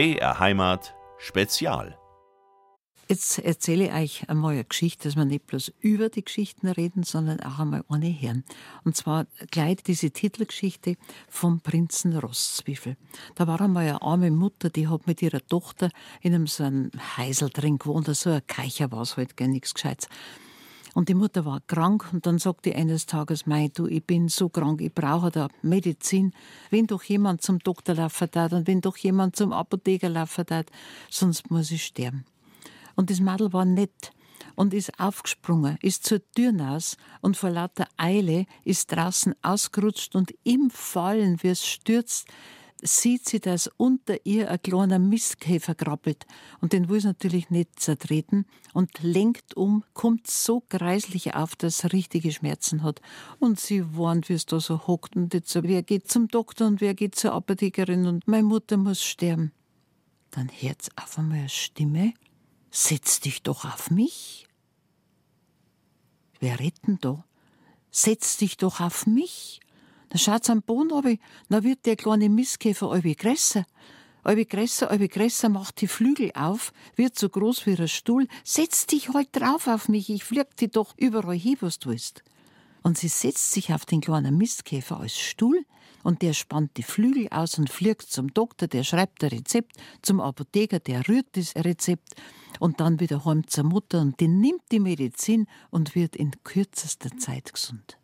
BR Heimat Spezial. Jetzt erzähle ich euch einmal eine Geschichte, dass wir nicht bloß über die Geschichten reden, sondern auch einmal eine hören. Und zwar gleich diese Titelgeschichte vom Prinzen Rosszwiefel. Da war einmal eine arme Mutter, die hat mit ihrer Tochter in einem so einem Heisel drin gewohnt, so ein Keicher war es halt gar nichts Gescheites. Und die Mutter war krank und dann sagte eines Tages, mei, du, ich bin so krank, ich brauche da Medizin. Wenn doch jemand zum Doktor laufen darf und wenn doch jemand zum Apotheker laufen darf, sonst muss ich sterben. Und das Madel war nett und ist aufgesprungen, ist zur Tür hinaus und vor lauter Eile ist draußen ausgerutscht und im Fallen, wie es stürzt, sieht sie, dass unter ihr ein kleiner Mistkäfer krabbelt. Und den will sie natürlich nicht zertreten und lenkt um, kommt so kreislich auf, dass er richtige Schmerzen hat. Und sie warnt, wie es da so hockt. Und jetzt, wer geht zum Doktor und wer geht zur Apothekerin und meine Mutter muss sterben. Dann hört sie auf einmal eine Stimme. Setz dich doch auf mich. Wer retten da? Setz dich doch auf mich. Dann schaut's am Boden runter, dann wird der kleine Mistkäfer allweil größer. Allweil größer, allweil größer, macht die Flügel auf, wird so groß wie ein Stuhl. Setz dich halt drauf auf mich, ich flieg dich doch überall hin, was du willst. Und sie setzt sich auf den kleinen Mistkäfer als Stuhl und der spannt die Flügel aus und fliegt zum Doktor, der schreibt ein Rezept, zum Apotheker, der rührt das Rezept und dann wieder heim zur Mutter und die nimmt die Medizin und wird in kürzester Zeit gesund.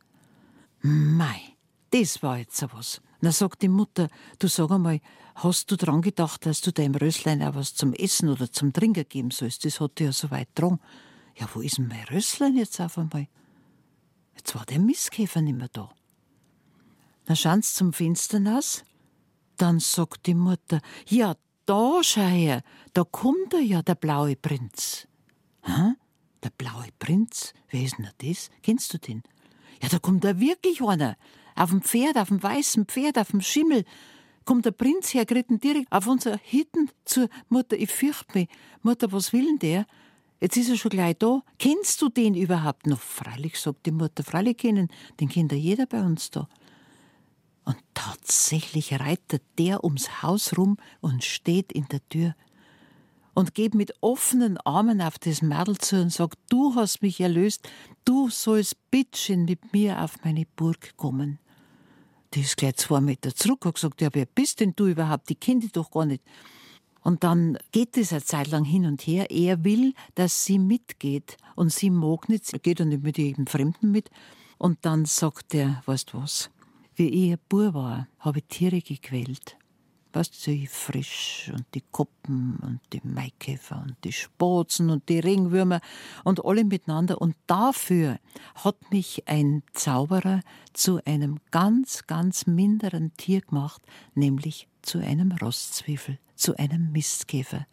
Mei, das war jetzt so was. Dann sagt die Mutter, du sag einmal, hast du dran gedacht, dass du deinem Rösslein auch was zum Essen oder zum Trinken geben sollst? Das hat ja so weit dran. Ja, wo ist denn mein Rösslein jetzt auf einmal? Jetzt war der Mistkäfer nicht mehr da. Dann schauen sie zum Fenster hinaus. Dann sagt die Mutter, ja, da schau her, da kommt er ja, der blaue Prinz. Hä? Der blaue Prinz? Wer ist denn das? Kennst du den? Ja, da kommt da wirklich einer. Auf dem Pferd, auf dem weißen Pferd, auf dem Schimmel. Kommt der Prinz hergeritten direkt auf unser Hitten zur Mutter. Ich fürchte mich. Mutter, was will denn der? Jetzt ist er schon gleich da. Kennst du den überhaupt noch? Freilich, sagt die Mutter. Freilich kennen. Den kennt ja jeder bei uns da. Und tatsächlich reitet der ums Haus rum und steht in der Tür und geht mit offenen Armen auf das Mädel zu und sagt, du hast mich erlöst, du sollst bitteschön mit mir auf meine Burg kommen. Die ist gleich zwei Meter zurück und gesagt, ja, wer bist denn du überhaupt? Die kennt ich doch gar nicht. Und dann geht es eine Zeit lang hin und her. Er will, dass sie mitgeht. Und sie mag nicht, er geht dann nicht mit jedem Fremden mit. Und dann sagt er, weißt du was? Wie ich ein Bub war, habe ich Tiere gequält. Weißt die Frisch und die Koppen und die Maikäfer und die Spatzen und die Regenwürmer und alle miteinander. Und dafür hat mich ein Zauberer zu einem ganz, ganz minderen Tier gemacht, nämlich zu einem Rosszwiebel, zu einem Mistkäfer.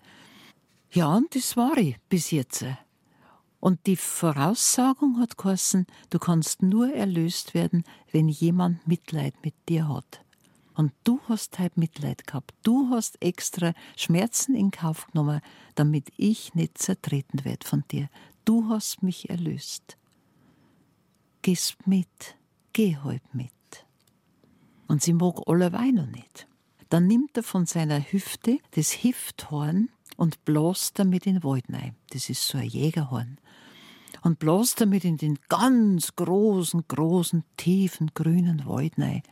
Ja, und das war ich bis jetzt. Und die Voraussagung hat geheißen, du kannst nur erlöst werden, wenn jemand Mitleid mit dir hat. Und du hast halt Mitleid gehabt. Du hast extra Schmerzen in Kauf genommen, damit ich nicht zertreten werde von dir. Du hast mich erlöst. Gehst mit, geh halt mit. Und sie mag allerweil noch nicht. Dann nimmt er von seiner Hüfte das Hifthorn und bläst damit in den Wald rein. Das ist so ein Jägerhorn. Und bläst damit in den ganz großen, großen, tiefen, grünen Wald rein.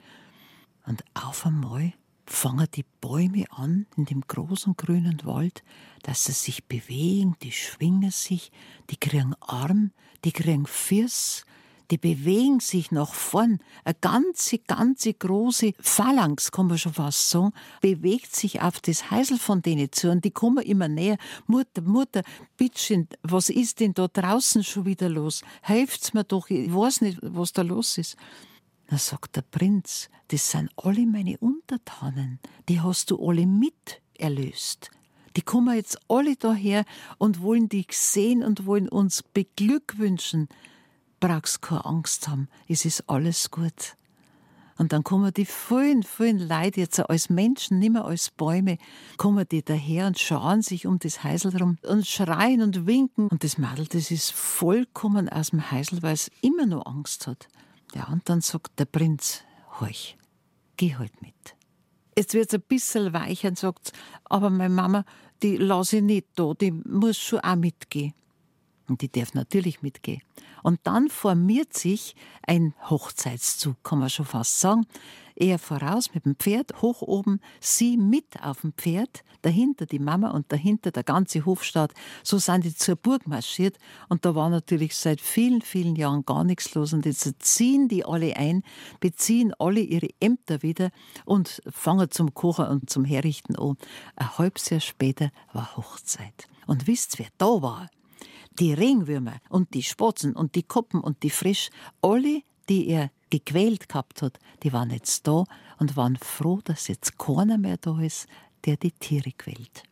Und auf einmal fangen die Bäume an in dem großen grünen Wald, dass sie sich bewegen, die schwingen sich, die kriegen Arm, die kriegen Fürs, die bewegen sich nach vorn. Eine ganze, ganze große Phalanx, kann man schon fast sagen, bewegt sich auf das Heisel von denen zu und die kommen immer näher. Mutter, Mutter, bittchen, was ist denn da draußen schon wieder los? Helft's mir doch, ich weiß nicht, was da los ist. Da sagt der Prinz, das sind alle meine Untertanen, die hast du alle mit erlöst. Die kommen jetzt alle daher und wollen dich sehen und wollen uns beglückwünschen. Brauchst keine Angst haben, es ist alles gut. Und dann kommen die vielen, vielen Leute jetzt als Menschen, nicht mehr als Bäume, kommen die daher und schauen sich um das Heisel rum und schreien und winken. Und das Mädel, das ist vollkommen aus dem Heisel, weil es immer noch Angst hat. Ja, und dann sagt der Prinz, horch, geh halt mit. Jetzt wird es ein bisschen weicher und sagt, aber meine Mama, die lasse ich nicht da, die muss schon auch mitgehen. Und die darf natürlich mitgehen. Und dann formiert sich ein Hochzeitszug, kann man schon fast sagen. Er voraus mit dem Pferd, hoch oben, sie mit auf dem Pferd, dahinter die Mama und dahinter der ganze Hofstaat. So sind die zur Burg marschiert und da war natürlich seit vielen, vielen Jahren gar nichts los. Und jetzt ziehen die alle ein, beziehen alle ihre Ämter wieder und fangen zum Kochen und zum Herrichten an. Ein halbes Jahr später war Hochzeit. Und wisst, wer da war? die Ringwürmer und die Spatzen und die Koppen und die Frisch, alle, die er gequält gehabt hat, die waren jetzt da und waren froh, dass jetzt keiner mehr da ist, der die Tiere quält.